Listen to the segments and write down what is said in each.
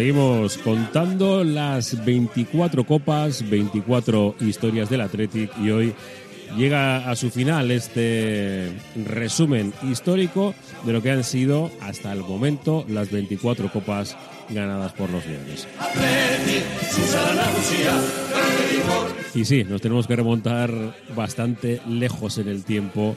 Seguimos contando las 24 copas, 24 historias del Athletic y hoy llega a su final este resumen histórico de lo que han sido hasta el momento las 24 copas ganadas por los Leones. Y sí, nos tenemos que remontar bastante lejos en el tiempo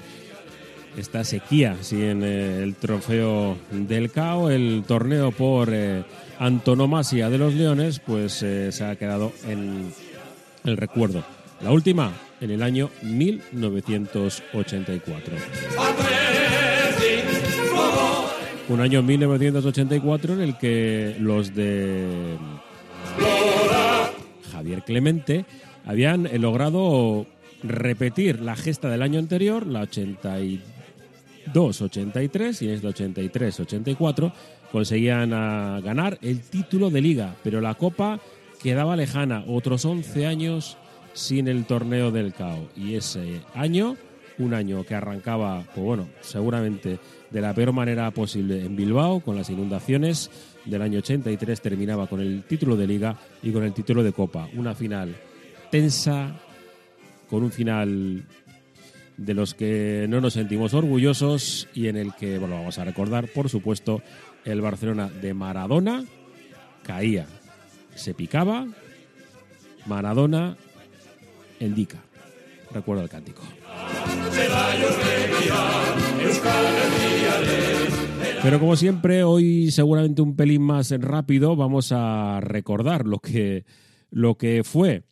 esta sequía, sí, en eh, el trofeo del CAO, el torneo por eh, antonomasia de los Leones, pues eh, se ha quedado en el recuerdo. La última, en el año 1984. Un año 1984 en el que los de Javier Clemente habían logrado repetir la gesta del año anterior, la 82-83 y es la 83-84, conseguían ah, ganar el título de liga, pero la copa quedaba lejana, otros 11 años sin el torneo del CAO. Y ese año, un año que arrancaba, pues bueno, seguramente de la peor manera posible en Bilbao, con las inundaciones del año 83, terminaba con el título de liga y con el título de copa. Una final tensa, con un final de los que no nos sentimos orgullosos y en el que, bueno, vamos a recordar, por supuesto, el Barcelona de Maradona caía, se picaba, Maradona indica. Recuerdo el cántico. Pero como siempre, hoy seguramente un pelín más rápido vamos a recordar lo que, lo que fue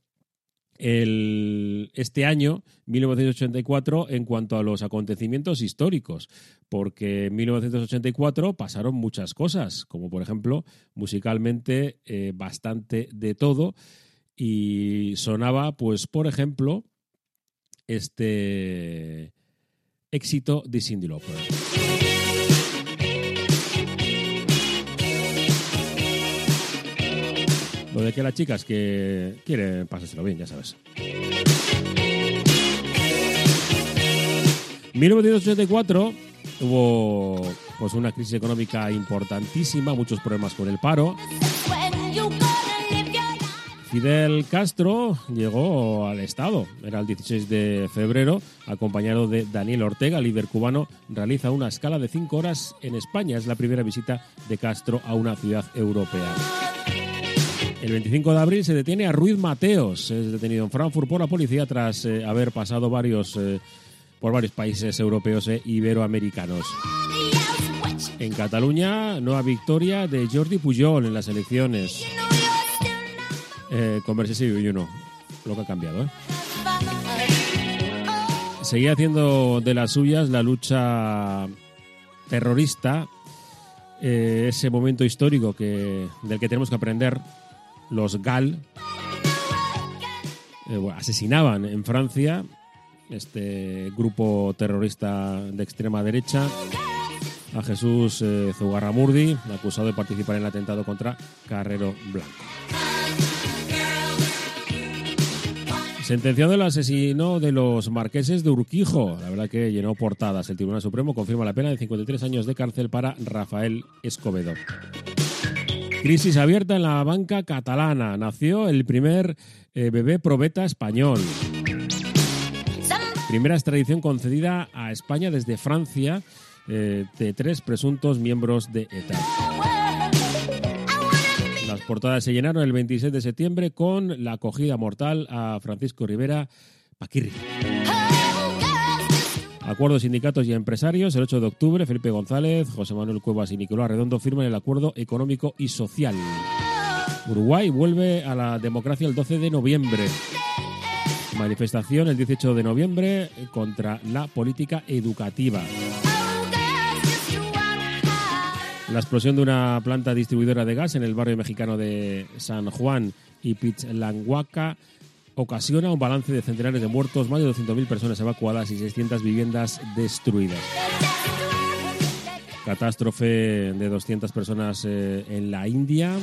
el, este año, 1984, en cuanto a los acontecimientos históricos, porque en 1984 pasaron muchas cosas, como por ejemplo, musicalmente eh, bastante de todo, y sonaba, pues, por ejemplo, este éxito de Cindy Lauper. Lo de que las chicas que quieren pasárselo bien, ya sabes. 1984 hubo pues una crisis económica importantísima, muchos problemas con el paro. Fidel Castro llegó al Estado, era el 16 de febrero, acompañado de Daniel Ortega, líder cubano, realiza una escala de cinco horas en España. Es la primera visita de Castro a una ciudad europea. El 25 de abril se detiene a Ruiz Mateos, es detenido en Frankfurt por la policía tras eh, haber pasado varios, eh, por varios países europeos e iberoamericanos. En Cataluña, nueva victoria de Jordi Pujol en las elecciones. Eh, Conversión y uno, lo que ha cambiado. ¿eh? Seguía haciendo de las suyas la lucha terrorista, ese momento histórico que, del que tenemos que aprender. Los GAL eh, asesinaban en Francia este grupo terrorista de extrema derecha a Jesús eh, Zugarramurdi, acusado de participar en el atentado contra Carrero Blanco. Sentenciado el asesino de los marqueses de Urquijo. La verdad que llenó portadas. El Tribunal Supremo confirma la pena de 53 años de cárcel para Rafael Escobedo. Crisis abierta en la banca catalana. Nació el primer eh, bebé probeta español. Primera extradición concedida a España desde Francia eh, de tres presuntos miembros de ETA. Las portadas se llenaron el 26 de septiembre con la acogida mortal a Francisco Rivera Paquirri. Acuerdos sindicatos y empresarios. El 8 de octubre, Felipe González, José Manuel Cuevas y Nicolás Redondo firman el acuerdo económico y social. Uruguay vuelve a la democracia el 12 de noviembre. Manifestación el 18 de noviembre contra la política educativa. La explosión de una planta distribuidora de gas en el barrio mexicano de San Juan y Pichlanguaca ocasiona un balance de centenares de muertos, más de 200.000 personas evacuadas y 600 viviendas destruidas. Catástrofe de 200 personas eh, en la India.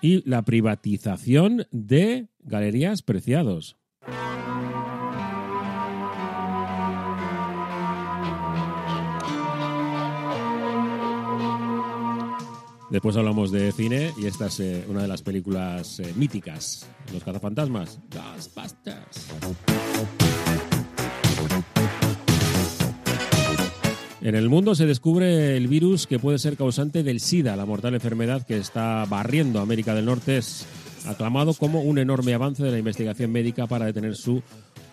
Y la privatización de Galerías Preciados. Después hablamos de cine y esta es eh, una de las películas eh, míticas, Los cazafantasmas, Ghostbusters. En el mundo se descubre el virus que puede ser causante del SIDA, la mortal enfermedad que está barriendo América del Norte. Es aclamado como un enorme avance de la investigación médica para detener su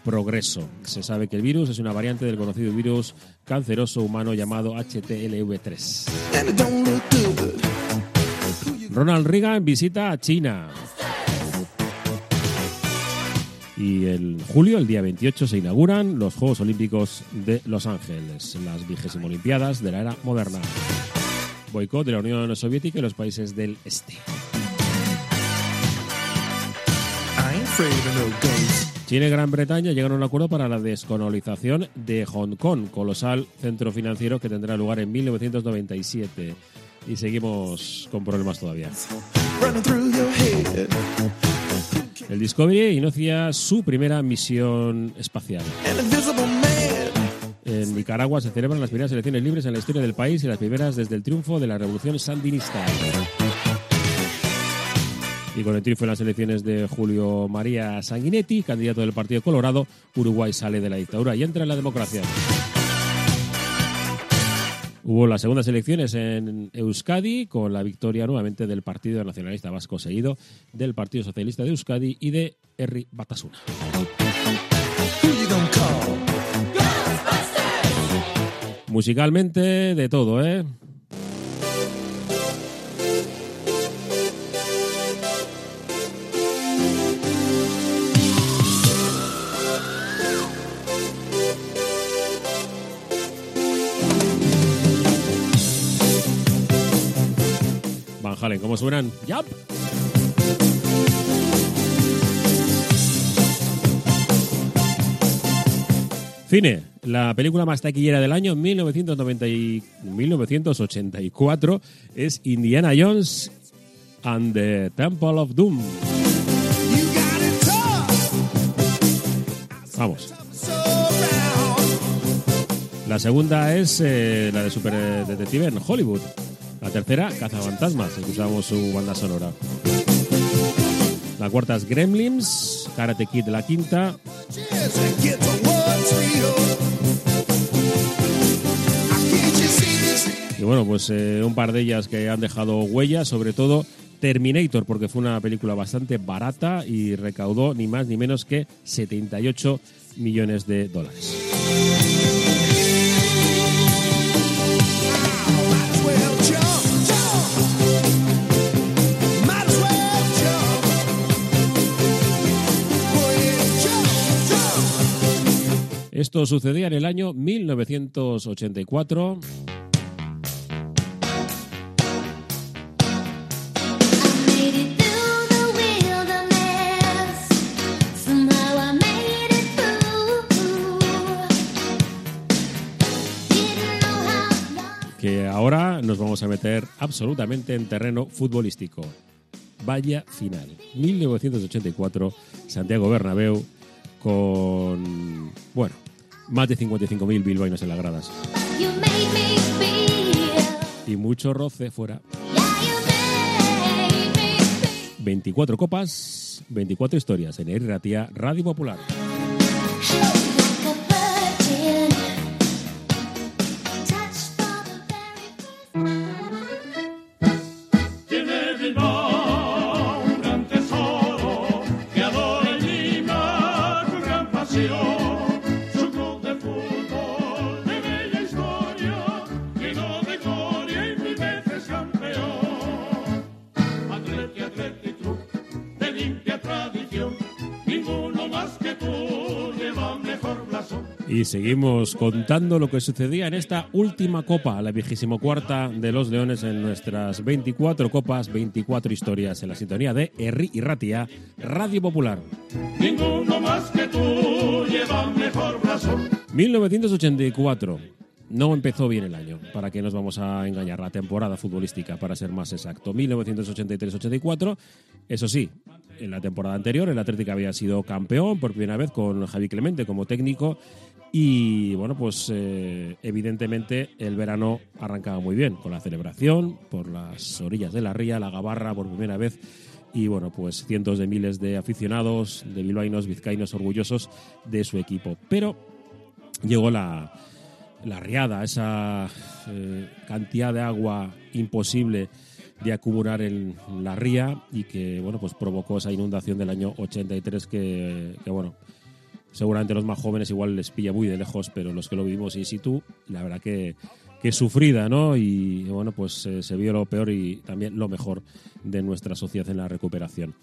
progreso. Se sabe que el virus es una variante del conocido virus canceroso humano llamado HTLV3. Ronald Reagan visita a China. Y en julio, el día 28, se inauguran los Juegos Olímpicos de Los Ángeles, las vigésimo Olimpiadas de la era moderna. Boicot de la Unión Soviética y los países del este. China y Gran Bretaña llegaron a un acuerdo para la descolonización de Hong Kong, colosal centro financiero que tendrá lugar en 1997. Y seguimos con problemas todavía. El Discovery inicia su primera misión espacial. En Nicaragua se celebran las primeras elecciones libres en la historia del país y las primeras desde el triunfo de la revolución sandinista. Y con el triunfo en las elecciones de Julio María Sanguinetti, candidato del Partido Colorado, Uruguay sale de la dictadura y entra en la democracia. Hubo las segundas elecciones en Euskadi con la victoria nuevamente del Partido Nacionalista Vasco, seguido del Partido Socialista de Euskadi y de Herri Batasuna. Musicalmente, de todo, ¿eh? Halen, ¿cómo suenan? ¡Yup! Cine, la película más taquillera del año 1990 y 1984 es Indiana Jones and the Temple of Doom. Vamos. La segunda es eh, la de Super Detective en Hollywood. La tercera, Cazafantasmas, que usamos su banda sonora. La cuarta es Gremlins, Karate Kid la quinta. Y bueno, pues eh, un par de ellas que han dejado huellas, sobre todo Terminator, porque fue una película bastante barata y recaudó ni más ni menos que 78 millones de dólares. Esto sucedía en el año 1984. que ahora nos vamos a meter absolutamente en terreno futbolístico. Vaya final. 1984, Santiago Bernabéu, con, bueno, más de 55.000 bilbaínos en las gradas. Y mucho roce fuera. 24 copas, 24 historias en Erratia Radio Popular. Y seguimos contando lo que sucedía en esta última copa, la vigésimo cuarta de los Leones en nuestras 24 copas, 24 historias en la sintonía de Erri y Ratia, Radio Popular. Ninguno más que tú lleva mejor blasón. 1984. No empezó bien el año, para que nos vamos a engañar, la temporada futbolística, para ser más exacto. 1983-84, eso sí, en la temporada anterior el Atlético había sido campeón por primera vez con Javi Clemente como técnico Y bueno, pues eh, evidentemente el verano arrancaba muy bien con la celebración por las orillas de la ría, la Gabarra por primera vez y bueno, pues cientos de miles de aficionados, de bilbaínos, vizcaínos orgullosos de su equipo. Pero llegó la, la riada, esa eh, cantidad de agua imposible de acumular en la ría y que bueno pues provocó esa inundación del año 83 que, que bueno seguramente los más jóvenes igual les pilla muy de lejos pero los que lo vivimos in situ la verdad que, que sufrida no y bueno pues eh, se vio lo peor y también lo mejor de nuestra sociedad en la recuperación.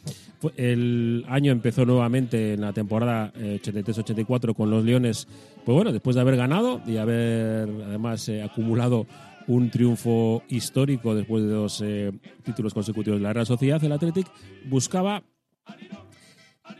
El año empezó nuevamente en la temporada eh, 83-84 con los Leones. Pues bueno después de haber ganado y haber además eh, acumulado un triunfo histórico después de dos eh, títulos consecutivos de la Real Sociedad, el Athletic buscaba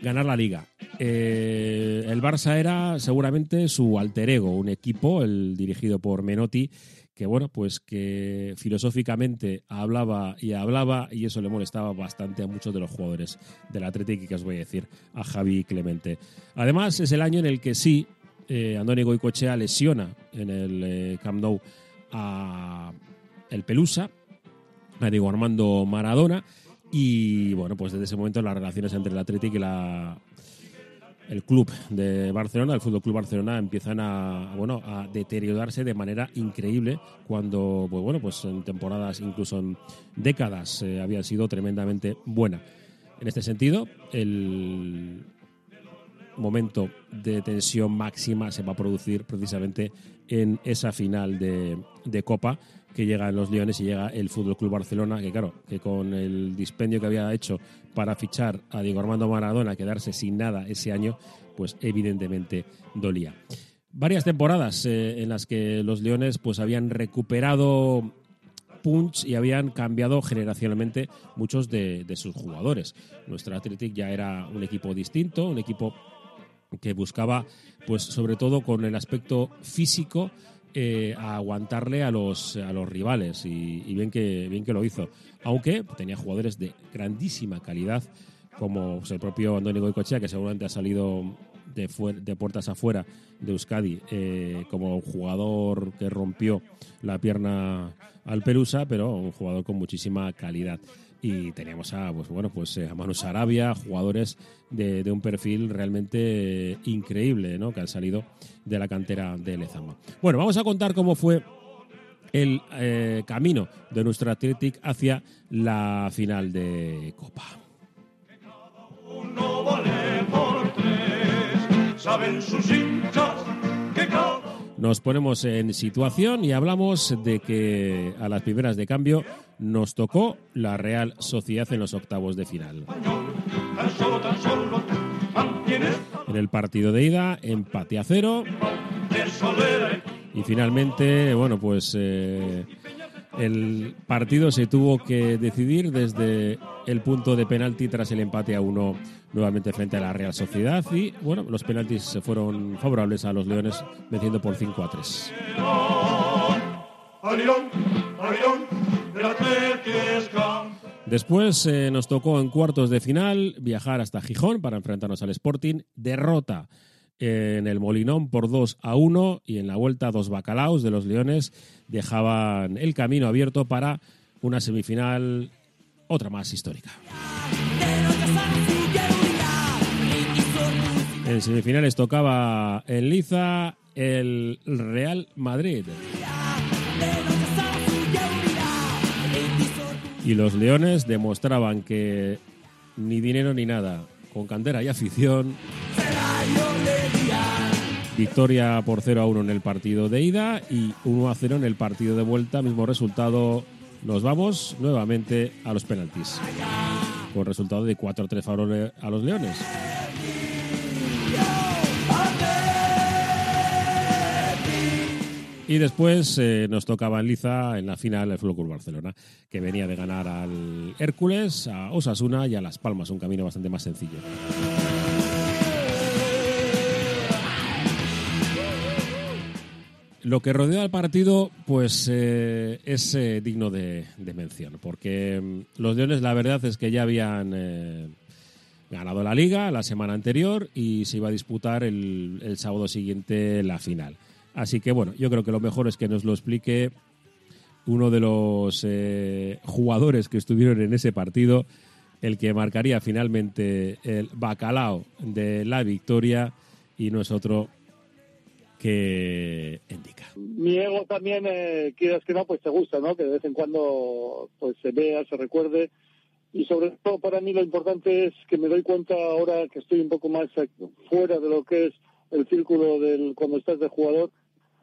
ganar la liga. Eh, el Barça era seguramente su alter ego, un equipo, el dirigido por Menotti, que bueno, pues que filosóficamente hablaba y hablaba y eso le molestaba bastante a muchos de los jugadores del Athletic y que os voy a decir a Javi y Clemente. Además es el año en el que sí, eh, Andoni Goicochea lesiona en el eh, Camp Nou a el Pelusa, a Diego Armando Maradona y bueno, pues desde ese momento las relaciones entre el Athletic y la el club de Barcelona, el Fútbol Club Barcelona empiezan a bueno, a deteriorarse de manera increíble cuando pues bueno, pues en temporadas incluso en décadas eh, había sido tremendamente buena. En este sentido, el momento de tensión máxima se va a producir precisamente en esa final de, de Copa que llega en los Leones y llega el Fútbol Club Barcelona, que claro, que con el dispendio que había hecho para fichar a Diego Armando Maradona, quedarse sin nada ese año, pues evidentemente dolía. Varias temporadas eh, en las que los Leones pues habían recuperado punch y habían cambiado generacionalmente muchos de, de sus jugadores. Nuestro Athletic ya era un equipo distinto, un equipo que buscaba, pues sobre todo con el aspecto físico, eh, aguantarle a los, a los rivales y, bien, que, bien que lo hizo. Aunque tenía jugadores de grandísima calidad, como el propio Andoni Goicochea, que seguramente ha salido de, de puertas afuera de Euskadi eh, como jugador que rompió la pierna al Pelusa, pero un jugador con muchísima calidad. Y teníamos a, pues bueno, pues eh, a Manu Sarabia, jugadores de, de un perfil realmente eh, increíble, ¿no? Que han salido de la cantera de Lezama. Bueno, vamos a contar cómo fue el eh, camino de nuestro Athletic hacia la final de Copa. Saben sus hinchas que cada Nos ponemos en situación y hablamos de que a las primeras de cambio nos tocó la Real Sociedad en los octavos de final. En el partido de ida, empate a cero y finalmente, bueno, pues eh, el partido se tuvo que decidir desde el punto de penalti tras el empate a uno nuevamente frente a la Real Sociedad y bueno, los penaltis se fueron favorables a los Leones venciendo por 5 a 3. Al León, al León, del Athletic es campeón. Después eh, nos tocó en cuartos de final viajar hasta Gijón para enfrentarnos al Sporting. Derrota eh, en el Molinón por 2 a 1 y en la vuelta dos bacalaos de los Leones dejaban el camino abierto para una semifinal, otra más histórica. En semifinales tocaba en Liza el Real Madrid. Y los Leones demostraban que ni dinero ni nada, con cantera y afición. Victoria por 0 a 1 en el partido de ida y 1 a 0 en el partido de vuelta. Mismo resultado, nos vamos nuevamente a los penaltis. Con resultado de 4 a 3 favor a los Leones. Y después eh, nos tocaba en Liza en la final el Fútbol Club Barcelona, que venía de ganar al Hércules, a Osasuna y a Las Palmas, un camino bastante más sencillo. Lo que rodea al partido, pues eh, es eh, digno de, mención, porque mm, los Leones, la verdad es que ya habían ganado la liga la semana anterior y se iba a disputar el sábado siguiente la final. Así que bueno, yo creo que lo mejor es que nos lo explique uno de los eh, jugadores que estuvieron en ese partido, el que marcaría finalmente el bacalao de la victoria y no es otro que indica. Mi ego también, eh, quieras que no, pues te gusta, ¿no? Que de vez en cuando pues se vea, se recuerde. Y sobre todo para mí lo importante es que me doy cuenta ahora que estoy un poco más fuera de lo que es el círculo del cuando estás de jugador,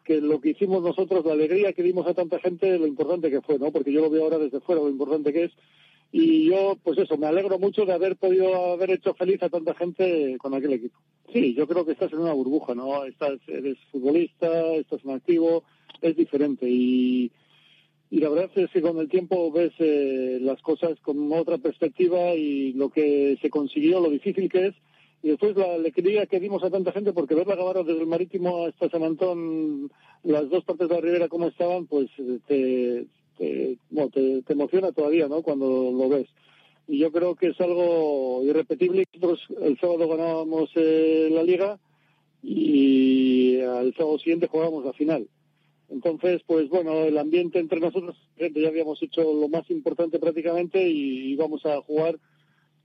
que lo que hicimos nosotros, la alegría que dimos a tanta gente, lo importante que fue, ¿no? Porque yo lo veo ahora desde fuera, lo importante que es. Y yo, pues eso, me alegro mucho de haber podido haber hecho feliz a tanta gente con aquel equipo. Sí, yo creo que estás en una burbuja, ¿no? Estás, eres futbolista, estás en activo, es diferente. Y, y la verdad es que con el tiempo ves eh, las cosas con otra perspectiva y lo que se consiguió, lo difícil que es y después la alegría que dimos a tanta gente, porque verla acabar desde el Marítimo hasta Samantón, las dos partes de la ribera como estaban, pues te, te, bueno, te, emociona todavía, ¿no? Cuando lo ves. Y yo creo que es algo irrepetible. Nosotros el sábado ganábamos eh, la liga y al sábado siguiente jugábamos la final. Entonces, pues bueno, el ambiente entre nosotros, ya habíamos hecho lo más importante prácticamente y íbamos a jugar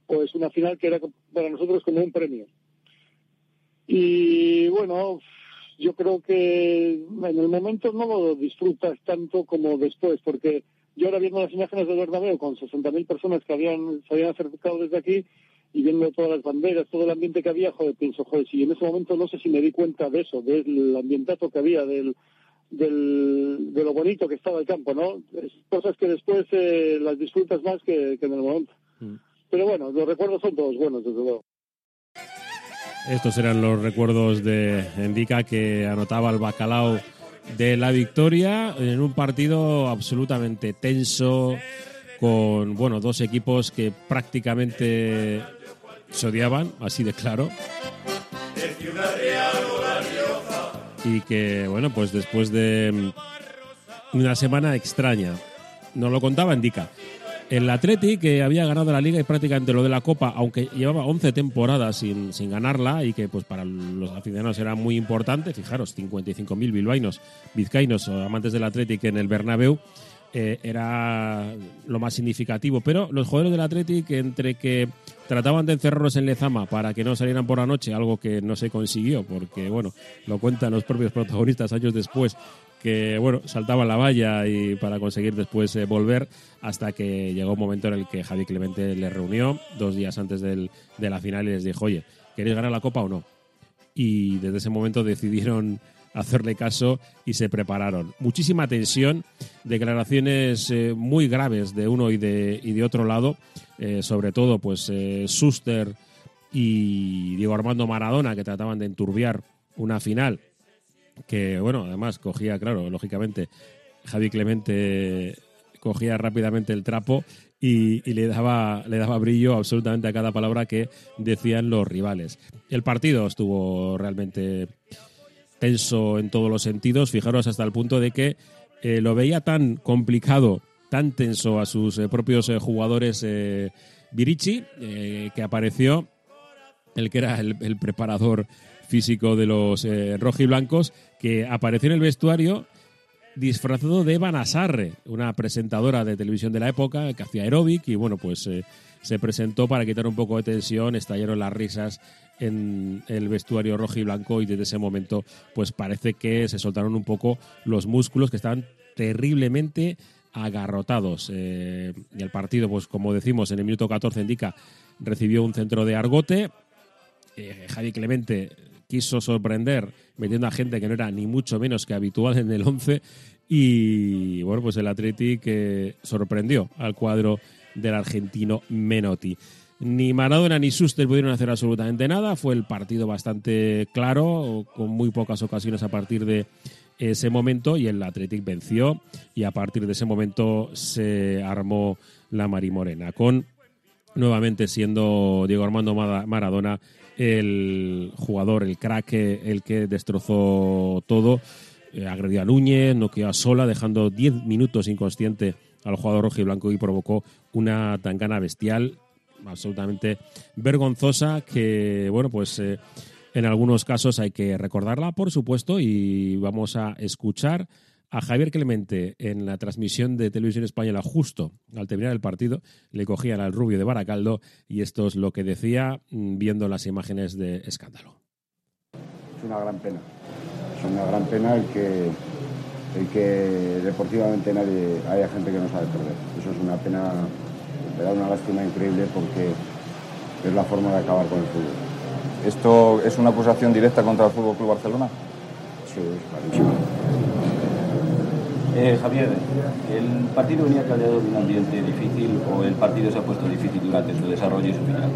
pues una final que era para nosotros como un premio. Y bueno, yo creo que en el momento no lo disfrutas tanto como después, porque yo ahora viendo las imágenes del Bernabéu con 60.000 personas que habían, se habían acercado desde aquí y viendo todas las banderas, todo el ambiente que había, joder, pienso, joder, si en ese momento no sé si me di cuenta de eso, del ambientato que había, del, del, de lo bonito que estaba el campo, ¿no? Cosas que después eh, las disfrutas más que en el momento. Pero bueno, los recuerdos son todos buenos, desde luego. Estos eran los recuerdos de Endica que anotaba el bacalao de la victoria en un partido absolutamente tenso con bueno dos equipos que prácticamente se odiaban así de claro. Y que bueno pues después de una semana extraña. Nos lo contaba Endica el Atleti, que había ganado la liga y prácticamente lo de la Copa, aunque llevaba 11 temporadas sin, sin ganarla y que pues para los aficionados era muy importante, fijaros, 55.000 bilbaínos, vizcaínos amantes del Atleti en el Bernabéu, eh, era lo más significativo. Pero los jugadores del Athletic, entre que trataban de encerrarlos en Lezama para que no salieran por la noche, algo que no se consiguió, porque, bueno, lo cuentan los propios protagonistas años después, que bueno, saltaba la valla y para conseguir después eh, volver hasta que llegó un momento en el que Javi Clemente les reunió dos días antes del, de la final y les dijo, oye, ¿queréis ganar la copa o no? Y desde ese momento decidieron hacerle caso y se prepararon. Muchísima tensión, declaraciones eh, muy graves de uno y de, y de otro lado, eh, sobre todo pues Suster y Diego Armando Maradona que trataban de enturbiar una final que bueno, además cogía, claro, lógicamente, Javi Clemente cogía rápidamente el trapo y, le, daba, le daba brillo absolutamente a cada palabra que decían los rivales. El partido estuvo realmente tenso en todos los sentidos, fijaros hasta el punto de que eh, lo veía tan complicado, tan tenso a sus eh, propios eh, jugadores Virici, que apareció el que era el, el preparador físico de los eh, rojiblancos, que apareció en el vestuario disfrazado de Eva Nasarre, una presentadora de televisión de la época que hacía aeróbic y bueno, pues eh, se presentó para quitar un poco de tensión, estallaron las risas en el vestuario rojo y blanco y desde ese momento pues parece que se soltaron un poco los músculos que estaban terriblemente agarrotados. Eh, y el partido, pues como decimos, en el minuto 14 indica, recibió un centro de argote. Javi Clemente quiso sorprender metiendo a gente que no era ni mucho menos que habitual en el 11 y bueno, pues el Athletic sorprendió al cuadro del argentino Menotti. Ni Maradona ni Suster pudieron hacer absolutamente nada, fue el partido bastante claro, con muy pocas ocasiones a partir de ese momento y el Athletic venció y a partir de ese momento se armó la Marimorena con nuevamente siendo Diego Armando Maradona el jugador, el crack, el que destrozó todo. Eh, agredió a Núñez, no quedó a sola, dejando 10 minutos inconsciente al jugador rojo y blanco y provocó una tangana bestial. absolutamente vergonzosa que, bueno, pues eh, en algunos casos hay que recordarla, por supuesto, y vamos a escuchar a Javier Clemente en la transmisión de televisión española justo al terminar el partido, le cogían al rubio de Baracaldo y esto es lo que decía mm, viendo las imágenes de escándalo. Es una gran pena, es una gran pena el que, el que deportivamente nadie haya gente que no sabe perder. Eso es una pena, me da una lástima increíble porque es la forma de acabar con el fútbol. ¿Esto es una acusación directa contra el Fútbol Club Barcelona? Sí, es clarísimo. Eh, Javier, ¿el partido venía caldeado de un ambiente difícil o el partido se ha puesto difícil durante su desarrollo y su final?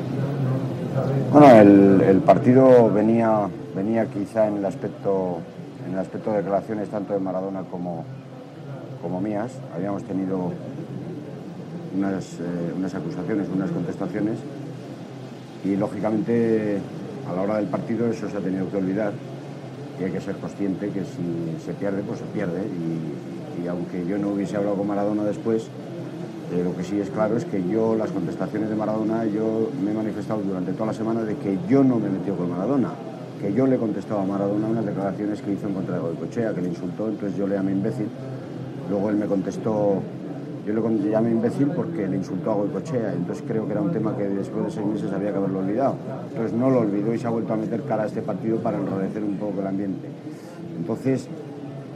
Bueno, el, partido venía, venía quizá en el aspecto en el aspecto de declaraciones tanto de Maradona como, como mías. Habíamos tenido unas, eh, unas acusaciones, unas contestaciones y lógicamente a la hora del partido eso se ha tenido que olvidar y hay que ser consciente que si se pierde, pues se pierde y, y aunque yo no hubiese hablado con Maradona después, eh, lo que sí es claro es que yo, las contestaciones de Maradona, yo me he manifestado durante toda la semana de que yo no me metido con Maradona, que yo le he contestado a Maradona unas declaraciones que hizo en contra de Goicochea, que le insultó, entonces yo le llamé imbécil. Luego él me contestó, yo le llamé imbécil porque le insultó a Goicochea, entonces creo que era un tema que después de seis meses había que haberlo olvidado. Entonces no lo olvidó y se ha vuelto a meter cara a este partido para enrarecer un poco el ambiente. Entonces,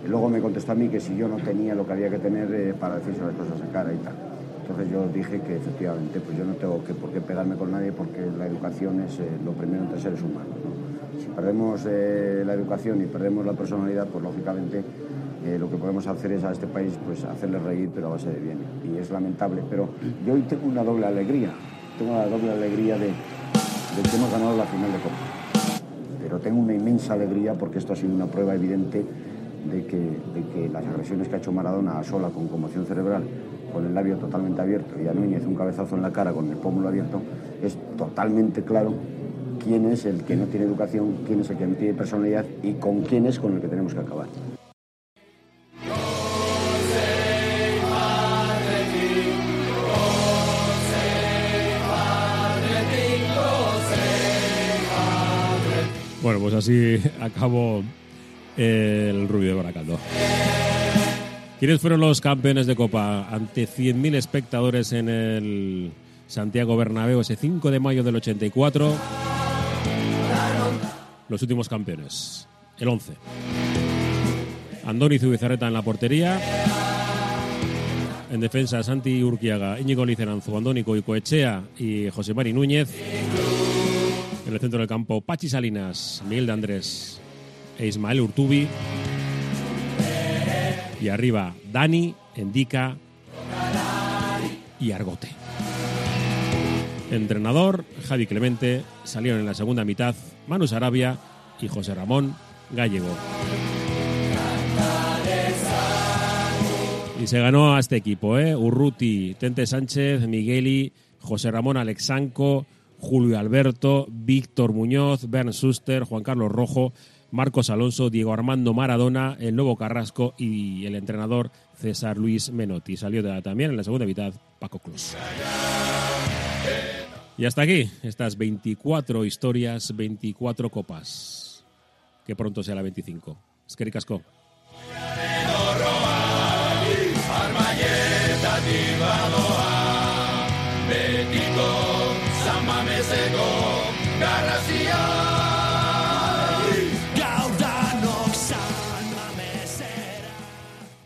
luego me contestó a mí que si yo no tenía lo que había que tener eh, para decirse las cosas en cara y tal. Entonces yo dije que efectivamente pues yo no tengo que, por qué pegarme con nadie porque la educación es eh, lo primero entre seres humanos. ¿no? Si perdemos eh, la educación y perdemos la personalidad, pues lógicamente lo que podemos hacer es a este país pues hacerle reír pero a base de bien. Y es lamentable. Pero yo hoy tengo una doble alegría. Tengo la doble alegría de, de que hemos ganado la final de Copa pero tengo una inmensa alegría porque esto ha sido una prueba evidente de que, de que las agresiones que ha hecho Maradona a Sola con conmoción cerebral, con el labio totalmente abierto y a Núñez un cabezazo en la cara con el pómulo abierto, es totalmente claro quién es el que no tiene educación, quién es el que no tiene personalidad y con quién es con el que tenemos que acabar. Bueno, pues así acabó el rubio de Baracaldo. ¿Quiénes fueron los campeones de Copa ante 100.000 espectadores en el Santiago Bernabéu ese 5 de mayo del 84? Los últimos campeones, el 11. Andoni Zubizarreta en la portería. En defensa, Santi Urquiaga, Íñigo Liceranzo, Andoni Coicoechea y José Mari Núñez. En el centro del campo, Pachi Salinas, Miguel de Andrés e Ismael Urtubi. Y arriba, Dani, Endica y Argote. Entrenador, Javi Clemente. Salieron en la segunda mitad Manu Sarabia y José Ramón Gallego. Y se ganó a este equipo, ¿eh? Urruti, Tente Sánchez, Migueli, José Ramón Alexanco, Julio Alberto, Víctor Muñoz, Bern Suster, Juan Carlos Rojo, Marcos Alonso, Diego Armando Maradona, el nuevo Carrasco y el entrenador César Luis Menotti. Salió de- también en la segunda mitad Paco Cruz. Y hasta aquí estas 24 historias, 24 copas. Que pronto sea la 25. Es